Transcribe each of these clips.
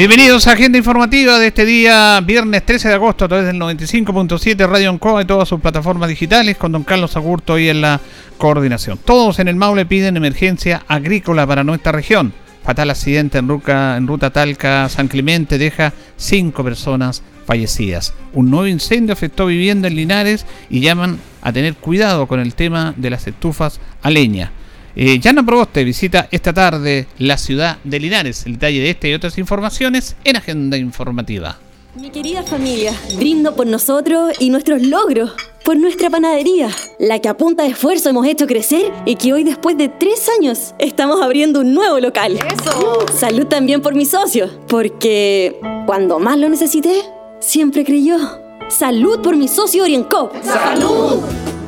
Bienvenidos a Agenda Informativa de este día, viernes 13 de agosto, a través del 95.7 Radio Ancoa y todas sus plataformas digitales, con don Carlos Agurto hoy en la coordinación. Todos en el Maule piden emergencia agrícola para nuestra región. Fatal accidente en ruta, en ruta Talca San Clemente deja cinco personas fallecidas. Un nuevo incendio afectó vivienda en Linares y llaman a tener cuidado con el tema de las estufas a leña. Eh, Yana Proboste visita esta tarde la ciudad de Linares. El detalle de esta y otras informaciones en Agenda Informativa. Mi querida familia, brindo por nosotros y nuestros logros, por nuestra panadería, la que a punta de esfuerzo hemos hecho crecer y que hoy después de tres años estamos abriendo un nuevo local. ¡Eso! Salud también por mis socios, porque cuando más lo necesité, siempre creyó. Salud por mi socio Oriencop. ¡Salud!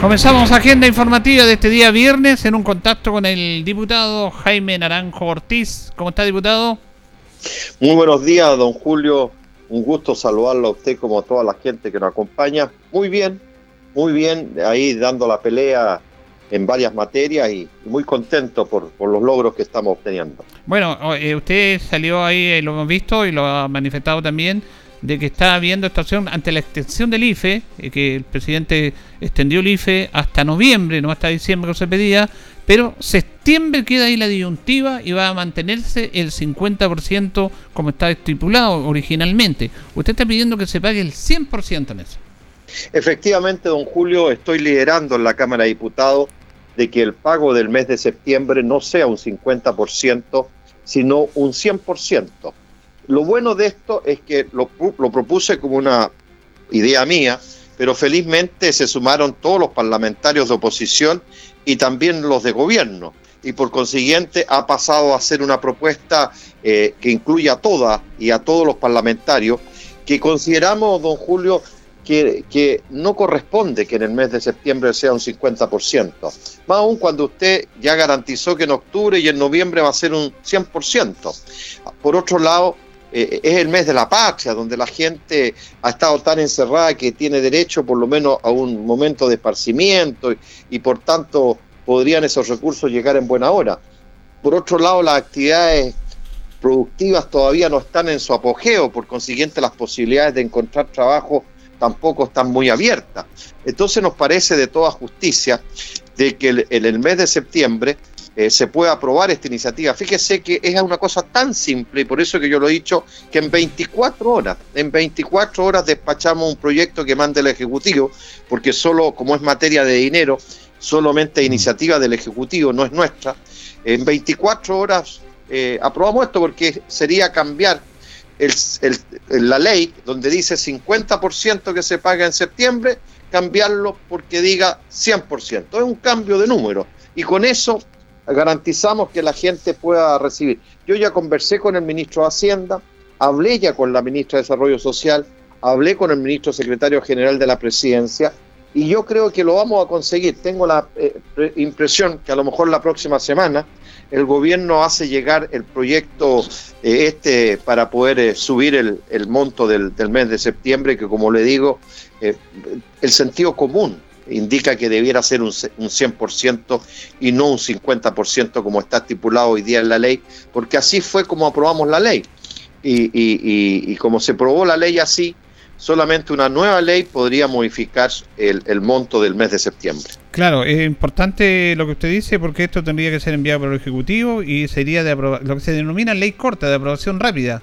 Comenzamos agenda informativa de este día viernes en un contacto con el diputado Jaime Naranjo Ortiz. ¿Cómo está, diputado? Muy buenos días, don Julio. Un gusto saludarlo a usted como a toda la gente que nos acompaña. Muy bien, muy bien, ahí dando la pelea en varias materias y muy contento por, los logros que estamos obteniendo. Bueno, eh, usted salió ahí, eh, lo hemos visto y lo ha manifestado también, de que está habiendo estación ante la extensión del IFE, eh, que el presidente extendió el IFE hasta noviembre, no hasta diciembre que se pedía, pero septiembre queda ahí la disyuntiva y va a mantenerse el 50% como está estipulado originalmente. Usted está pidiendo que se pague el 100% en eso. Efectivamente, don Julio, estoy liderando en la Cámara de Diputados de que el pago del mes de septiembre no sea un 50%, sino un 100%. Lo bueno de esto es que lo, propuse como una idea mía, pero felizmente se sumaron todos los parlamentarios de oposición y también los de gobierno. Y por consiguiente ha pasado a ser una propuesta eh, que incluye a todas y a todos los parlamentarios, que consideramos, don Julio, que, que, no corresponde que en el mes de septiembre sea un 50%. Más aún cuando usted ya garantizó que en octubre y en noviembre va a ser un 100%. Por otro lado, eh, es el mes de la patria, donde la gente ha estado tan encerrada que tiene derecho por lo menos a un momento de esparcimiento y, por tanto podrían esos recursos llegar en buena hora. Por otro lado, las actividades productivas todavía no están en su apogeo, por consiguiente las posibilidades de encontrar trabajo tampoco están muy abiertas. Entonces nos parece de toda justicia de que en el mes de septiembre eh, se pueda aprobar esta iniciativa. Fíjese que es una cosa tan simple, y por eso que yo lo he dicho, que en 24 horas, en 24 horas despachamos un proyecto que mande el Ejecutivo, porque solo, como es materia de dinero, solamente iniciativa del Ejecutivo, no es nuestra. En 24 horas eh, aprobamos esto porque sería cambiar la ley donde dice 50% que se paga en septiembre, cambiarlo porque diga 100%. Es un cambio de número. Y con eso garantizamos que la gente pueda recibir. Yo ya conversé con el ministro de Hacienda, hablé ya con la ministra de Desarrollo Social, hablé con el ministro secretario general de la presidencia y yo creo que lo vamos a conseguir. Tengo la eh, impresión que a lo mejor la próxima semana el gobierno hace llegar el proyecto eh, este para poder eh, subir el, monto del, mes de septiembre, que como le digo, el sentido común indica que debiera ser un, un 100% y no un 50% como está estipulado hoy día en la ley, porque así fue como aprobamos la ley. Y, y, y, como se aprobó la ley así, solamente una nueva ley podría modificar el, el, monto del mes de septiembre. Claro, es importante lo que usted dice porque esto tendría que ser enviado por el Ejecutivo y sería de lo que se denomina ley corta, de aprobación rápida.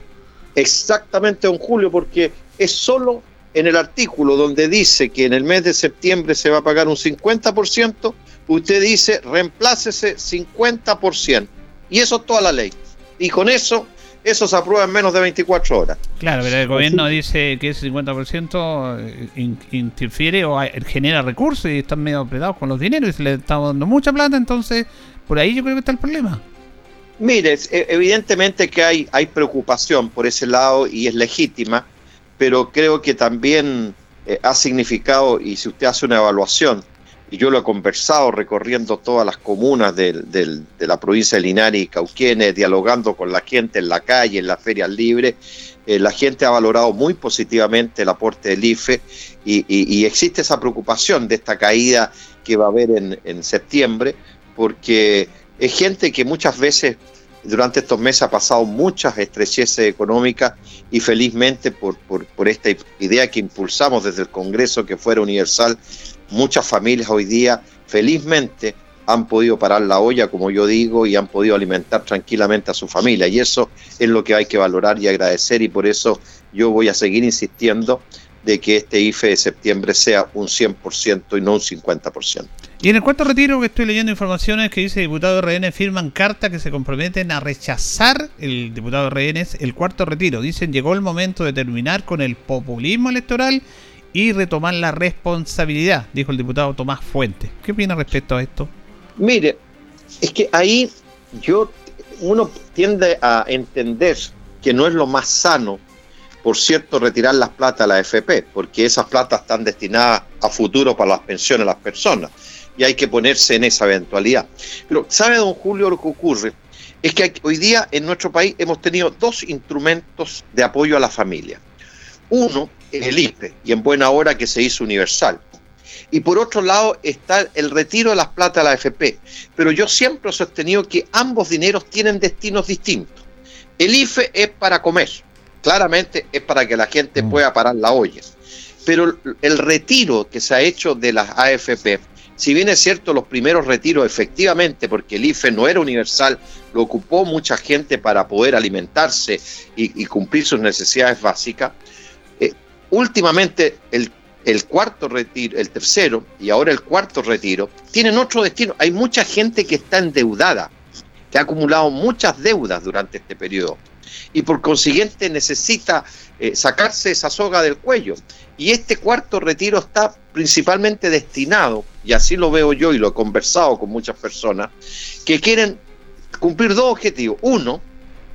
Exactamente, don Julio, porque es solo en el artículo donde dice que en el mes de septiembre se va a pagar un 50%, usted dice reemplácese 50%. Y eso es toda la ley. Y con eso eso se aprueba en menos de 24 horas. Claro, pero el gobierno dice que ese 50% eh, interfiere o genera recursos y están medio apretados con los dineros y se le está dando mucha plata, entonces por ahí yo creo que está el problema. Mire, e, evidentemente que hay, hay preocupación por ese lado y es legítima, pero creo que también eh, ha significado, y si usted hace una evaluación, y yo lo he conversado recorriendo todas las comunas de la provincia de Linares y Cauquienes, dialogando con la gente en la calle, en las ferias libres, eh, la gente ha valorado muy positivamente el aporte del IFE y, existe esa preocupación de esta caída que va a haber en, septiembre, porque es gente que muchas veces durante estos meses ha pasado muchas estrecheces económicas y felizmente por, por, esta idea que impulsamos desde el Congreso que fuera universal, muchas familias hoy día felizmente han podido parar la olla, como yo digo, y han podido alimentar tranquilamente a su familia. Y eso es lo que hay que valorar y agradecer y por eso yo voy a seguir insistiendo de que este IFE de septiembre sea un 100% y no un 50%. Y en el cuarto retiro que estoy leyendo informaciones que dice diputado de RN firman carta que se comprometen a rechazar el diputado RN el cuarto retiro. Dicen llegó el momento de terminar con el populismo electoral y retomar la responsabilidad, dijo el diputado Tomás Fuentes. ¿Qué opina respecto a esto? Mire, es que ahí yo, uno tiende a entender que no es lo más sano, por cierto, retirar las plata a la FP, porque esas platas están destinadas a futuro para las pensiones de las personas y hay que ponerse en esa eventualidad. Pero, ¿sabe, don Julio, lo que ocurre? Es que hoy día en nuestro país hemos tenido dos instrumentos de apoyo a la familia. Uno el IPE y en buena hora que se hizo universal. Y por otro lado está el retiro de las plata de la AFP. Pero yo siempre he sostenido que ambos dineros tienen destinos distintos. El IFE es para comer, claramente es para que la gente mm. pueda parar la olla. Pero el retiro que se ha hecho de las AFP, si bien es cierto los primeros retiros efectivamente, porque el IFE no era universal, lo ocupó mucha gente para poder alimentarse y, cumplir sus necesidades básicas, últimamente el, cuarto retiro, el tercero y ahora el cuarto retiro, tienen otro destino. Hay mucha gente que está endeudada, que ha acumulado muchas deudas durante este periodo y por consiguiente necesita eh, sacarse esa soga del cuello. Y este cuarto retiro está principalmente destinado, y así lo veo yo y lo he conversado con muchas personas, que quieren cumplir dos objetivos. Uno,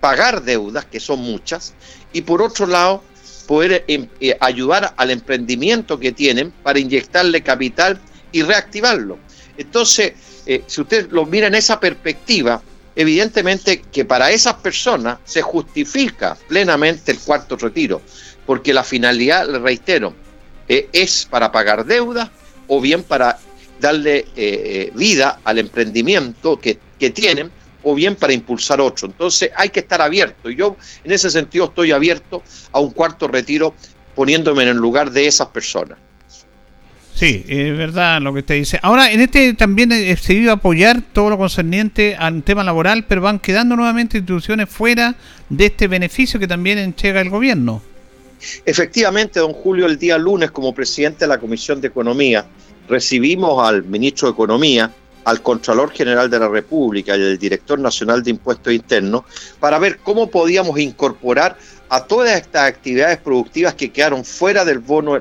pagar deudas, que son muchas, y por otro lado, poder em, eh, ayudar al emprendimiento que tienen para inyectarle capital y reactivarlo. Entonces, eh, si usted lo mira en esa perspectiva, evidentemente que para esas personas se justifica plenamente el cuarto retiro, porque la finalidad, le reitero, eh, es para pagar deudas o bien para darle vida al emprendimiento que, que tienen o bien para impulsar otro. Entonces hay que estar abierto. Y yo en ese sentido estoy abierto a un cuarto retiro poniéndome en el lugar de esas personas. Sí, es verdad lo que usted dice. Ahora, en este también se iba apoyar todo lo concerniente al tema laboral, pero van quedando nuevamente instituciones fuera de este beneficio que también entrega el gobierno. Efectivamente, don Julio, el día lunes, como presidente de la Comisión de Economía, recibimos al ministro de Economía, al Contralor General de la República y al Director Nacional de Impuestos Internos para ver cómo podíamos incorporar a todas estas actividades productivas que quedaron fuera del bono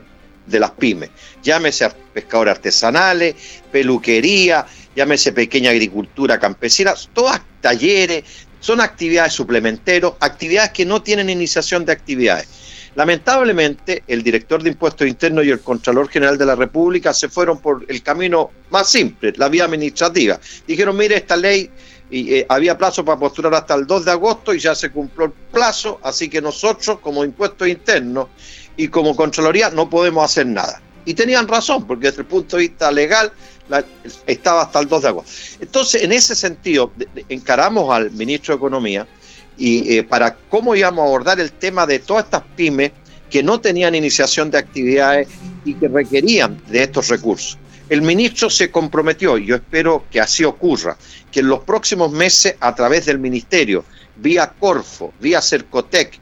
de las pymes. Llámese pescadores artesanales, peluquería, llámese pequeña agricultura campesina, todas talleres, son actividades suplementeros, actividades que no tienen iniciación de actividades. Lamentablemente, el director de Impuestos Internos y el Contralor General de la República se fueron por el camino más simple, la vía administrativa. Dijeron, mire, esta ley eh, había plazo para postular hasta el 2 de agosto y ya se cumplió el plazo, así que nosotros como impuestos internos y como Contraloría no podemos hacer nada. Y tenían razón, porque desde el punto de vista legal estaba hasta el 2 de agosto. Entonces, en ese sentido, encaramos al ministro de Economía y eh, para cómo íbamos a abordar el tema de todas estas pymes que no tenían iniciación de actividades y que requerían de estos recursos. El ministro se comprometió, y yo espero que así ocurra, que en los próximos meses, a través del ministerio, vía Corfo, vía Cercotec,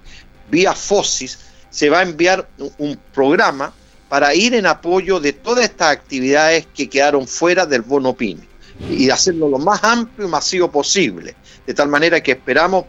vía FOSIS, se va a enviar un programa para ir en apoyo de todas estas actividades que quedaron fuera del bono PYME y hacerlo lo más amplio y masivo posible, de tal manera que esperamos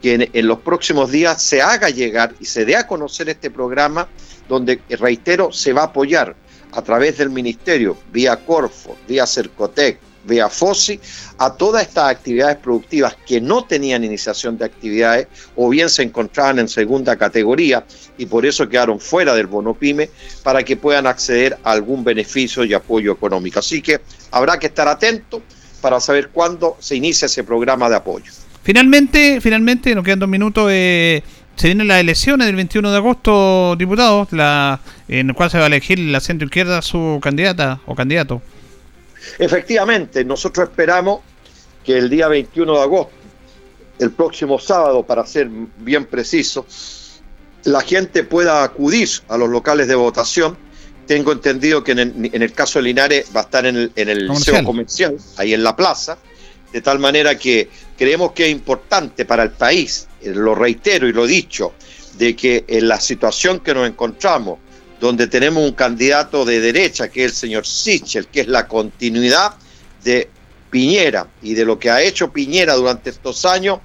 que en, los próximos días se haga llegar y se dé a conocer este programa donde, reitero, se va a apoyar a través del ministerio, vía Corfo, vía Cercotec, vía FOSI, a todas estas actividades productivas que no tenían iniciación de actividades o bien se encontraban en segunda categoría y por eso quedaron fuera del bono pyme para que puedan acceder a algún beneficio y apoyo económico. Así que habrá que estar atento para saber cuándo se inicia ese programa de apoyo. Finalmente, finalmente, nos quedan dos minutos. Eh, se vienen las elecciones del 21 de agosto, diputados, la, en el cual se va a elegir la centro izquierda su candidata o candidato. Efectivamente, nosotros esperamos que el día 21 de agosto, el próximo sábado, para ser bien preciso, la gente pueda acudir a los locales de votación. Tengo entendido que en el, caso de Linares va a estar en el, en el liceo comercial, ahí en la plaza, de tal manera que creemos que es importante para el país, eh, lo reitero y lo dicho, de que en la situación que nos encontramos, donde tenemos un candidato de derecha, que es el señor Sichel, que es la continuidad de Piñera y de lo que ha hecho Piñera durante estos años,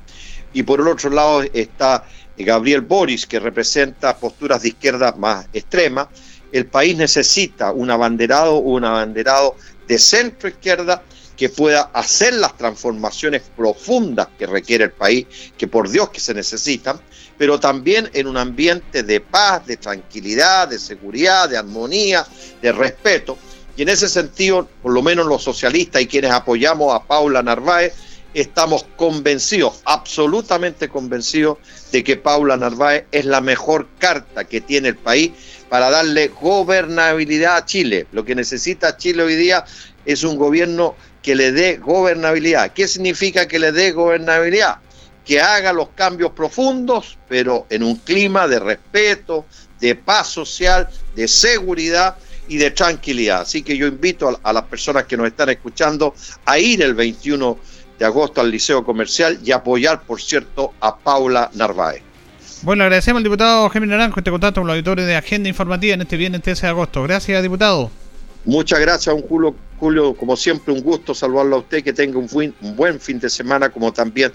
y por el otro lado está Gabriel Boris, que representa posturas de izquierda más extremas, el país necesita un abanderado, un abanderado de centro izquierda que pueda hacer las transformaciones profundas que requiere el país, que por Dios que se necesitan, pero también en un ambiente de paz, de tranquilidad, de seguridad, de armonía, de respeto. Y en ese sentido, por lo menos los socialistas y quienes apoyamos a Paula Narváez, estamos convencidos, absolutamente convencidos, de que Paula Narváez es la mejor carta que tiene el país para darle gobernabilidad a Chile. Lo que necesita Chile hoy día es un gobierno que le dé gobernabilidad. ¿Qué significa que le dé gobernabilidad? que haga los cambios profundos, pero en un clima de respeto, de paz social, de seguridad y de tranquilidad. Así que yo invito a, las personas que nos están escuchando a ir el 21 de agosto al Liceo Comercial y apoyar, por cierto, a Paula Narváez. Bueno, agradecemos al diputado Gemini Naranjo este contacto con los auditores de Agenda Informativa en este viernes 13 de agosto. Gracias, diputado. Muchas gracias, un Julio, Julio, como siempre, un gusto saludarlo a usted, que tenga un buen fin de semana, como también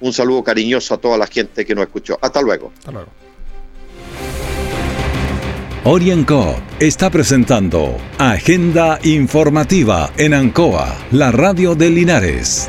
un saludo cariñoso a toda la gente que nos escuchó. Hasta luego. Hasta luego. Orienco está presentando Agenda Informativa en Ancoa, la radio de Linares.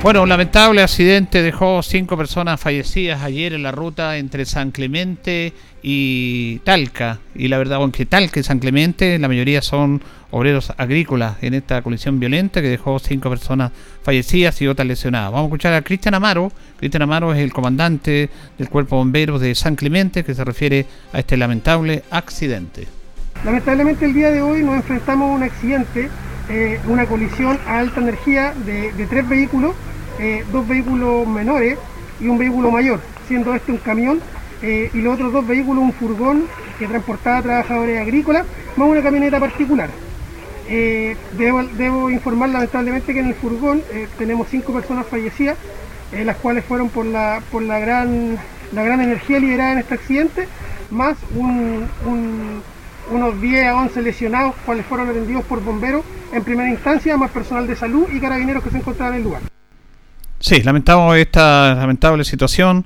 Bueno, un lamentable accidente dejó cinco personas fallecidas ayer en la ruta entre San Clemente y Talca. Y la verdad, aunque Talca y San Clemente, la mayoría son obreros agrícolas en esta colisión violenta que dejó cinco personas fallecidas y otras lesionadas. Vamos a escuchar a Cristian Amaro. Cristian Amaro es el comandante del Cuerpo de Bomberos de San Clemente que se refiere a este lamentable accidente. Lamentablemente el día de hoy nos enfrentamos a un accidente, eh, una colisión a alta energía de tres vehículos eh, dos vehículos menores y un vehículo mayor, siendo este un camión eh, y los otros dos vehículos un furgón que transportaba trabajadores agrícolas, más una camioneta particular. Debo, informar lamentablemente que en el furgón tenemos cinco personas fallecidas, las cuales fueron por la, gran, energía liberada en este accidente, más unos 10 a 11 lesionados, cuales fueron atendidos por bomberos en primera instancia, más personal de salud y carabineros que se encontraban en el lugar. Sí, lamentamos esta lamentable situación.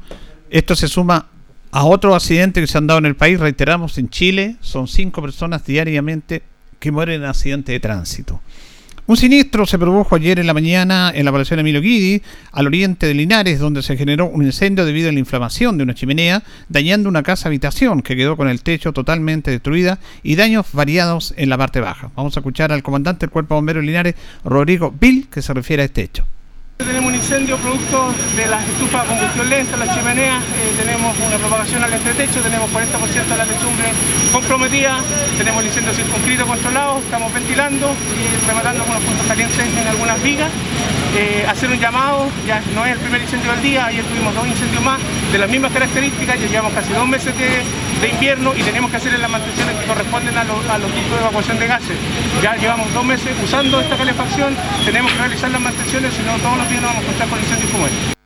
Esto se suma a otro accidente que se han dado en el país, reiteramos, en Chile son cinco personas diariamente que mueren en accidentes de tránsito. Un siniestro se produjo ayer en la mañana en la población Emilio Guidi, al oriente de Linares, donde se generó un incendio debido a la inflamación de una chimenea, dañando una casa habitación que quedó con el techo totalmente destruida y daños variados en la parte baja. Vamos a escuchar al comandante del Cuerpo de Bomberos de Linares, Rodrigo Bill, que se refiere a este hecho. Incendio producto de las estufas de combustión lenta, las chimeneas, eh, tenemos una propagación al entretecho, tenemos 40% de la techumbre comprometida, tenemos el incendio circunscrito controlado, estamos ventilando y rematando algunos puntos calientes en algunas vigas. Eh, hacer un llamado, ya no es el primer incendio del día, ayer tuvimos dos incendios más de las mismas características, ya llevamos casi dos meses de, invierno y tenemos que hacer las mantenciones que corresponden a, los puntos de evacuación de gases. Ya llevamos dos meses usando esta calefacción, tenemos que realizar las mantenciones, si no todos los días nos vamos a encontrar con incendios como este.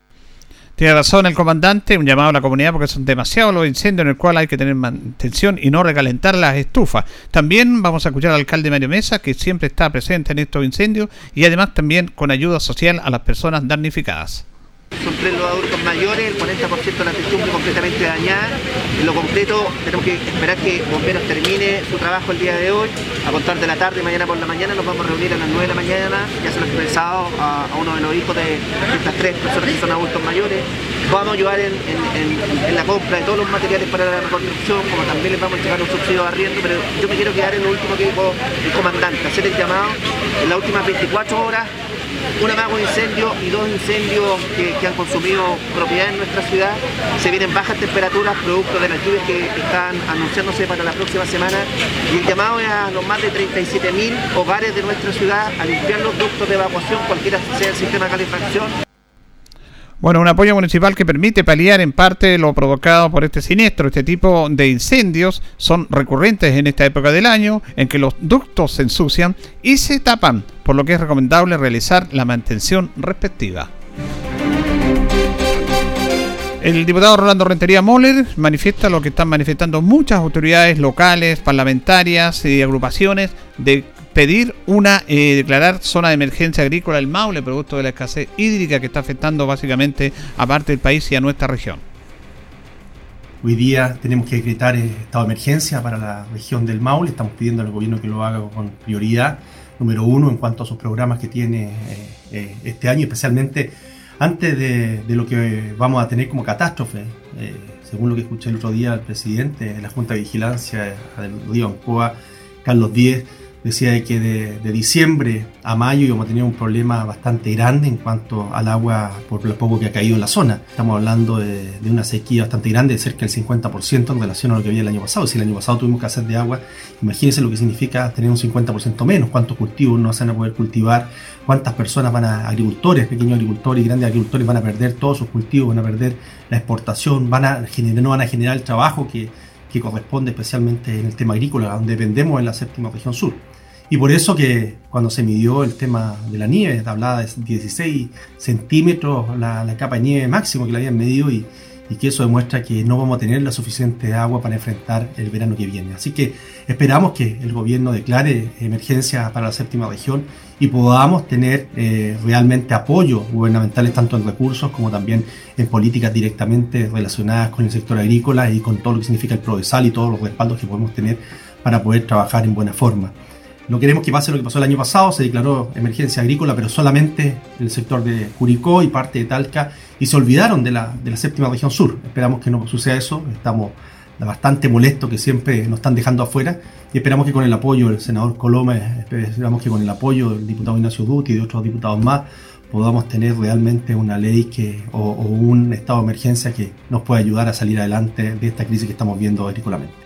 Tiene razón el comandante, un llamado a la comunidad porque son demasiados los incendios en el cual hay que tener mantención y no recalentar las estufas. También vamos a escuchar al alcalde Mario Mesa, que siempre está presente en estos incendios y además también con ayuda social a las personas damnificadas. Son tres los adultos mayores, el 40% de la techumbre completamente dañada. En lo concreto, tenemos que esperar que Bomberos termine su trabajo el día de hoy. A contar de la tarde, mañana por la mañana, nos vamos a reunir a las 9 de la mañana. Ya se lo he expresado a, uno de los hijos de, estas tres personas que son adultos mayores. Vamos a ayudar en, la compra de todos los materiales para la reconstrucción, como también les vamos a entregar un subsidio de arriendo, pero yo me quiero quedar en lo último que dijo el comandante, hacer el llamado en las últimas 24 horas un amago incendio y dos incendios que, han consumido propiedad en nuestra ciudad. Se vienen bajas temperaturas producto de las lluvias que están anunciándose para la próxima semana y el llamado es a los más de 37.000 hogares de nuestra ciudad a limpiar los ductos de evacuación, cualquiera sea el sistema de calefacción bueno, un apoyo municipal que permite paliar en parte lo provocado por este siniestro. Este tipo de incendios son recurrentes en esta época del año en que los ductos se ensucian y se tapan, por lo que es recomendable realizar la mantención respectiva. El diputado Rolando Rentería Moller manifiesta lo que están manifestando muchas autoridades locales, parlamentarias y agrupaciones de pedir una, eh, declarar zona de emergencia agrícola el Maule, producto de la escasez hídrica que está afectando básicamente a parte del país y a nuestra región. Hoy día tenemos que decretar estado de emergencia para la región del Maule. Estamos pidiendo al gobierno que lo haga con prioridad número uno en cuanto a sus programas que tiene eh, eh, este año, especialmente antes de, lo que vamos a tener como catástrofe. según lo que escuché el otro día al presidente de la Junta de Vigilancia del Río Ancoa, Carlos Díez, decía que de, diciembre a mayo íbamos a tener un problema bastante grande en cuanto al agua por lo poco que ha caído en la zona. Estamos hablando de, una sequía bastante grande, de cerca del 50% en relación a lo que había el año pasado. Si el año pasado tuvimos que hacer de agua, imagínense lo que significa tener un 50% menos, cuántos cultivos no se van a poder cultivar, cuántas personas van a, agricultores, pequeños agricultores y grandes agricultores van a perder todos sus cultivos, van a perder la exportación, van a generar, no van a generar el trabajo que, que corresponde especialmente en el tema agrícola, donde dependemos en la séptima región sur. Y por eso que cuando se midió el tema de la nieve, hablaba de 16 centímetros la, capa de nieve máximo que la habían medido y, y, que eso demuestra que no vamos a tener la suficiente agua para enfrentar el verano que viene. Así que esperamos que el gobierno declare emergencia para la séptima región y podamos tener eh, realmente apoyo gubernamentales tanto en recursos como también en políticas directamente relacionadas con el sector agrícola y con todo lo que significa el PRODESAL y todos los respaldos que podemos tener para poder trabajar en buena forma. No queremos que pase lo que pasó el año pasado, se declaró emergencia agrícola, pero solamente el sector de Curicó y parte de Talca, y se olvidaron de la, de la séptima región sur. Esperamos que no suceda eso, estamos bastante molestos que siempre nos están dejando afuera, y esperamos que con el apoyo del senador Coloma, esperamos que con el apoyo del diputado Ignacio Dutti y de otros diputados más, podamos tener realmente una ley que, o, o un estado de emergencia que nos pueda ayudar a salir adelante de esta crisis que estamos viendo agrícolamente.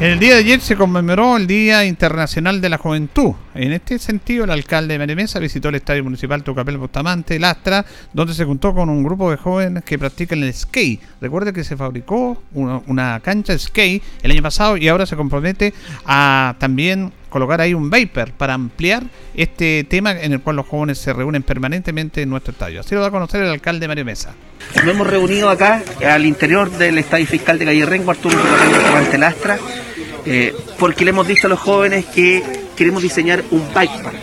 El día de ayer se conmemoró el Día Internacional de la Juventud. En este sentido, el alcalde de Marimesa visitó el Estadio Municipal Tucapel Bustamante, Lastra, donde se juntó con un grupo de jóvenes que practican el skate. Recuerde que se fabricó una, una cancha de skate el año pasado y ahora se compromete a también colocar ahí un Viper para ampliar este tema en el cual los jóvenes se reúnen permanentemente en nuestro estadio. Así lo va a conocer el alcalde Mario Mesa. Nos hemos reunido acá al interior del estadio fiscal de Calle Rengo, Arturo Bustamante Lastra, eh, porque le hemos dicho a los jóvenes que queremos diseñar un bike park,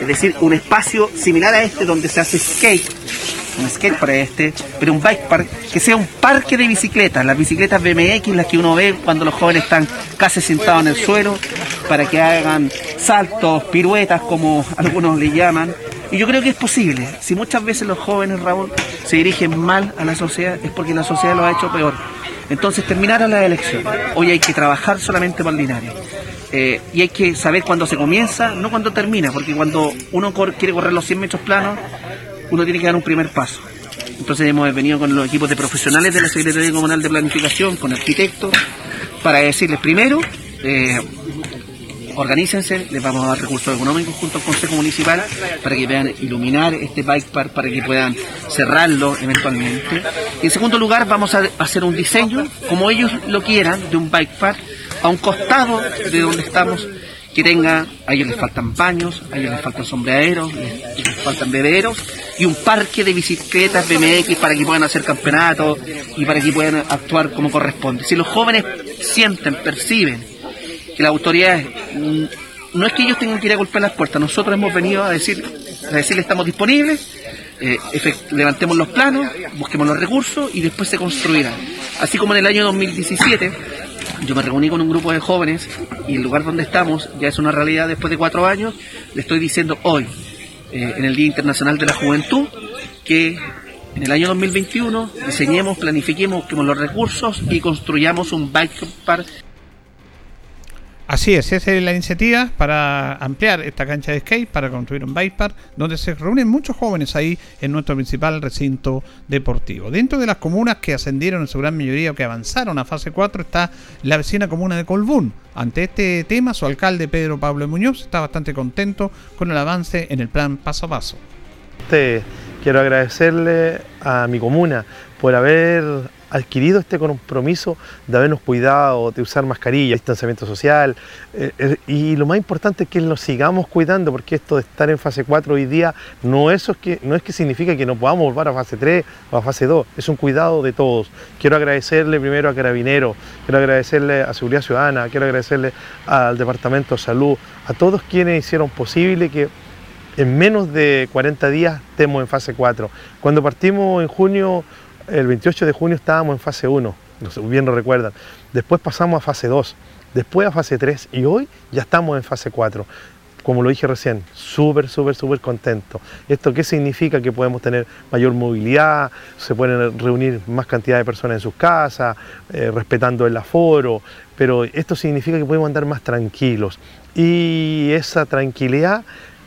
es decir, un espacio similar a este donde se hace skate, un skate para este, pero un bike park que sea un parque de bicicletas, las bicicletas BMX, las que uno ve cuando los jóvenes están casi sentados en el suelo, para que hagan saltos, piruetas, como algunos le llaman. Y yo creo que es posible. Si muchas veces los jóvenes, Raúl, se dirigen mal a la sociedad, es porque la sociedad lo ha hecho peor. Entonces terminaron las elecciones. Hoy hay que trabajar solamente por Linares. Eh, y hay que saber cuándo se comienza, no cuándo termina, porque cuando uno quiere correr los 100 metros planos, uno tiene que dar un primer paso. Entonces hemos venido con los equipos de profesionales de la Secretaría Comunal de Planificación, con arquitectos, para decirles primero, eh, organícense, les vamos a dar recursos económicos junto al Consejo Municipal para que puedan iluminar este bike park, para que puedan cerrarlo eventualmente. Y en segundo lugar, vamos a hacer un diseño, como ellos lo quieran, de un bike park a un costado de donde estamos que tenga, a ellos les faltan baños, a ellos les faltan sombreaderos, les, les faltan bebederos y un parque de bicicletas BMX para que puedan hacer campeonatos y para que puedan actuar como corresponde. Si los jóvenes sienten, perciben que las autoridades, mm, no es que ellos tengan que ir a golpear las puertas, nosotros hemos venido a decir, a decirles estamos disponibles, eh, levantemos los planos, busquemos los recursos y después se construirán. Así como en el año 2017 yo me reuní con un grupo de jóvenes y el lugar donde estamos ya es una realidad después de cuatro años. Le estoy diciendo hoy, eh, en el Día Internacional de la Juventud, que en el año 2021 diseñemos, planifiquemos, busquemos los recursos y construyamos un bike park Así es, esa es la iniciativa para ampliar esta cancha de skate, para construir un bike donde se reúnen muchos jóvenes ahí en nuestro principal recinto deportivo. Dentro de las comunas que ascendieron en su gran mayoría o que avanzaron a fase 4 está la vecina comuna de Colbún. Ante este tema, su alcalde Pedro Pablo Muñoz está bastante contento con el avance en el plan paso a paso. Quiero agradecerle a mi comuna por haber adquirido este compromiso de habernos cuidado, de usar mascarilla, distanciamiento social, eh, eh, y lo más importante es que lo sigamos cuidando, porque esto de estar en fase 4 hoy día no, eso es que, no es que significa que no podamos volver a fase 3 o a fase 2, es un cuidado de todos. Quiero agradecerle primero a Carabineros, quiero agradecerle a Seguridad Ciudadana, quiero agradecerle al Departamento de Salud, a todos quienes hicieron posible que en menos de 40 días estemos en fase 4. Cuando partimos en junio el 28 de junio estábamos en fase 1, bien lo recuerdan. Después pasamos a fase 2, después a fase 3 y hoy ya estamos en fase 4. Como lo dije recién, súper, súper, súper contento. ¿Esto qué significa? Que podemos tener mayor movilidad, se pueden reunir más cantidad de personas en sus casas, eh, respetando el aforo, pero esto significa que podemos andar más tranquilos. Y esa tranquilidad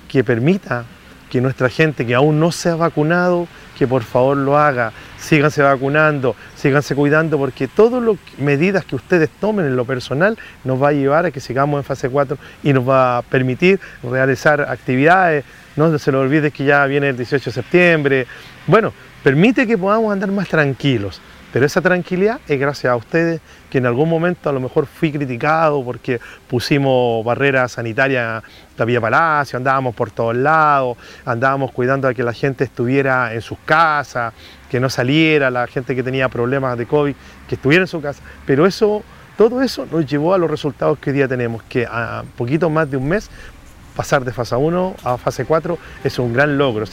que permita que nuestra gente que aún no se ha vacunado, que por favor lo haga, síganse vacunando, síganse cuidando, porque todas las medidas que ustedes tomen en lo personal nos va a llevar a que sigamos en fase 4 y nos va a permitir realizar actividades, no se lo olvide que ya viene el 18 de septiembre, bueno, permite que podamos andar más tranquilos. Pero esa tranquilidad es gracias a ustedes que en algún momento a lo mejor fui criticado porque pusimos barreras sanitarias la Vía Palacio, andábamos por todos lados, andábamos cuidando de que la gente estuviera en sus casas, que no saliera, la gente que tenía problemas de COVID, que estuviera en su casa. Pero eso, todo eso nos llevó a los resultados que hoy día tenemos, que a poquito más de un mes pasar de fase 1 a fase 4 es un gran logro.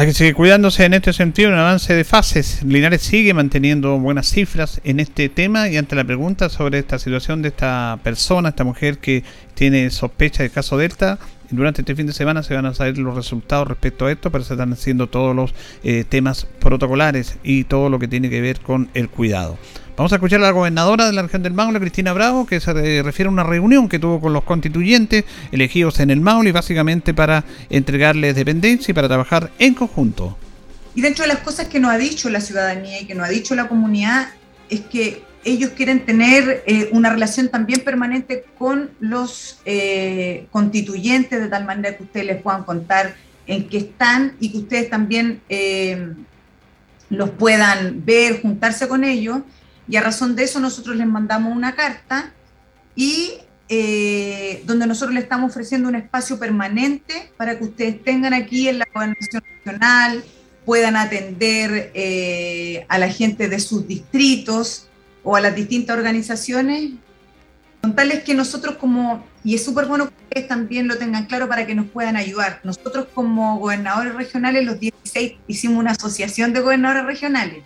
Hay que seguir cuidándose en este sentido, un avance de fases. Linares sigue manteniendo buenas cifras en este tema y ante la pregunta sobre esta situación de esta persona, esta mujer que tiene sospecha de caso Delta, durante este fin de semana se van a saber los resultados respecto a esto, pero se están haciendo todos los eh, temas protocolares y todo lo que tiene que ver con el cuidado. Vamos a escuchar a la gobernadora de la región del Maule, Cristina Bravo, que se refiere a una reunión que tuvo con los constituyentes elegidos en el Maule, básicamente para entregarles dependencia y para trabajar en conjunto. Y dentro de las cosas que nos ha dicho la ciudadanía y que nos ha dicho la comunidad es que ellos quieren tener eh, una relación también permanente con los eh, constituyentes, de tal manera que ustedes les puedan contar en qué están y que ustedes también eh, los puedan ver, juntarse con ellos. Y a razón de eso nosotros les mandamos una carta y donde nosotros les estamos ofreciendo un espacio permanente para que ustedes tengan aquí en la gobernación nacional, puedan atender a la gente de sus distritos, o a las distintas organizaciones, contarles que nosotros como, y es súper bueno que ustedes también lo tengan claro para que nos puedan ayudar, nosotros como gobernadores regionales, los 16, hicimos una asociación de gobernadores regionales,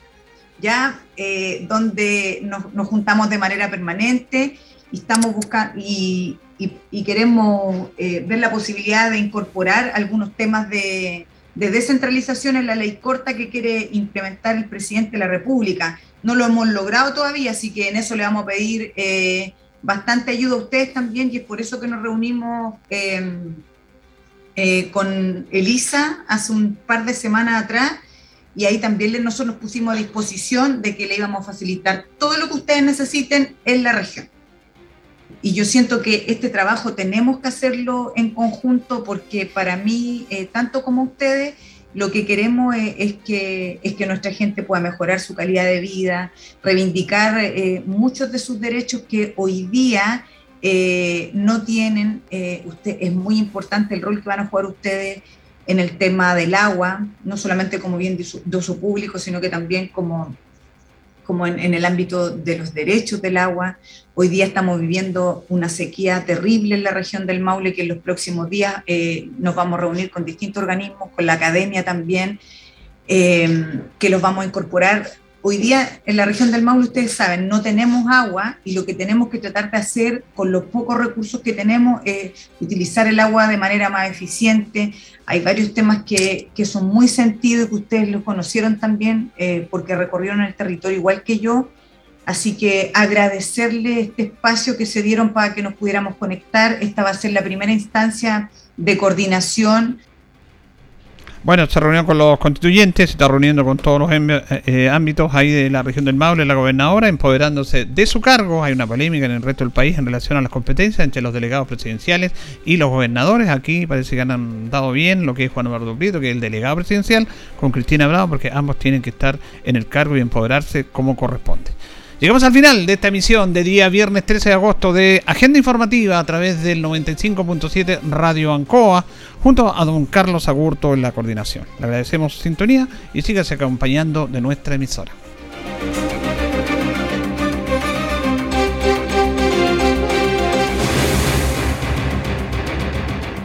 ya eh, donde nos, juntamos de manera permanente y estamos buscando y, queremos eh, ver la posibilidad de incorporar algunos temas de, de descentralización en la ley corta que quiere implementar el presidente de la República. No lo hemos logrado todavía, así que en eso le vamos a pedir eh, bastante ayuda a ustedes también y es por eso que nos reunimos con Elisa hace un par de semanas atrás y ahí también nosotros nos pusimos a disposición de que le íbamos a facilitar todo lo que ustedes necesiten en la región. Y yo siento que este trabajo tenemos que hacerlo en conjunto porque para mí, eh, tanto como ustedes, lo que queremos es, que, es que nuestra gente pueda mejorar su calidad de vida, reivindicar eh, muchos de sus derechos que hoy día eh, no tienen. Eh, usted, es muy importante el rol que van a jugar ustedes en el tema del agua, no solamente como bien de uso público, sino que también como como en, el ámbito de los derechos del agua. Hoy día estamos viviendo una sequía terrible en la región del Maule, que en los próximos días eh, nos vamos a reunir con distintos organismos, con la academia también, eh, que los vamos a incorporar Hoy día en la región del Maule, ustedes saben, no tenemos agua y lo que tenemos que tratar de hacer con los pocos recursos que tenemos es utilizar el agua de manera más eficiente. Hay varios temas que, que son muy sentidos y que ustedes los conocieron también eh, porque recorrieron el territorio igual que yo. Así que agradecerle este espacio que se dieron para que nos pudiéramos conectar. Esta va a ser la primera instancia de coordinación bueno, se reunió con los constituyentes, se está reuniendo con todos los eh, eh, ámbitos ahí de la región del Maule, la gobernadora, empoderándose de su cargo. Hay una polémica en el resto del país en relación a las competencias entre los delegados presidenciales y los gobernadores. Aquí parece que han dado bien lo que es Juan Eduardo Prieto, que es el delegado presidencial, con Cristina Bravo, porque ambos tienen que estar en el cargo y empoderarse como corresponde. Llegamos al final de esta emisión de día viernes 13 de agosto de Agenda Informativa a través del 95.7 Radio Ancoa, junto a don Carlos Agurto en la coordinación. Le agradecemos su sintonía y sígase acompañando de nuestra emisora.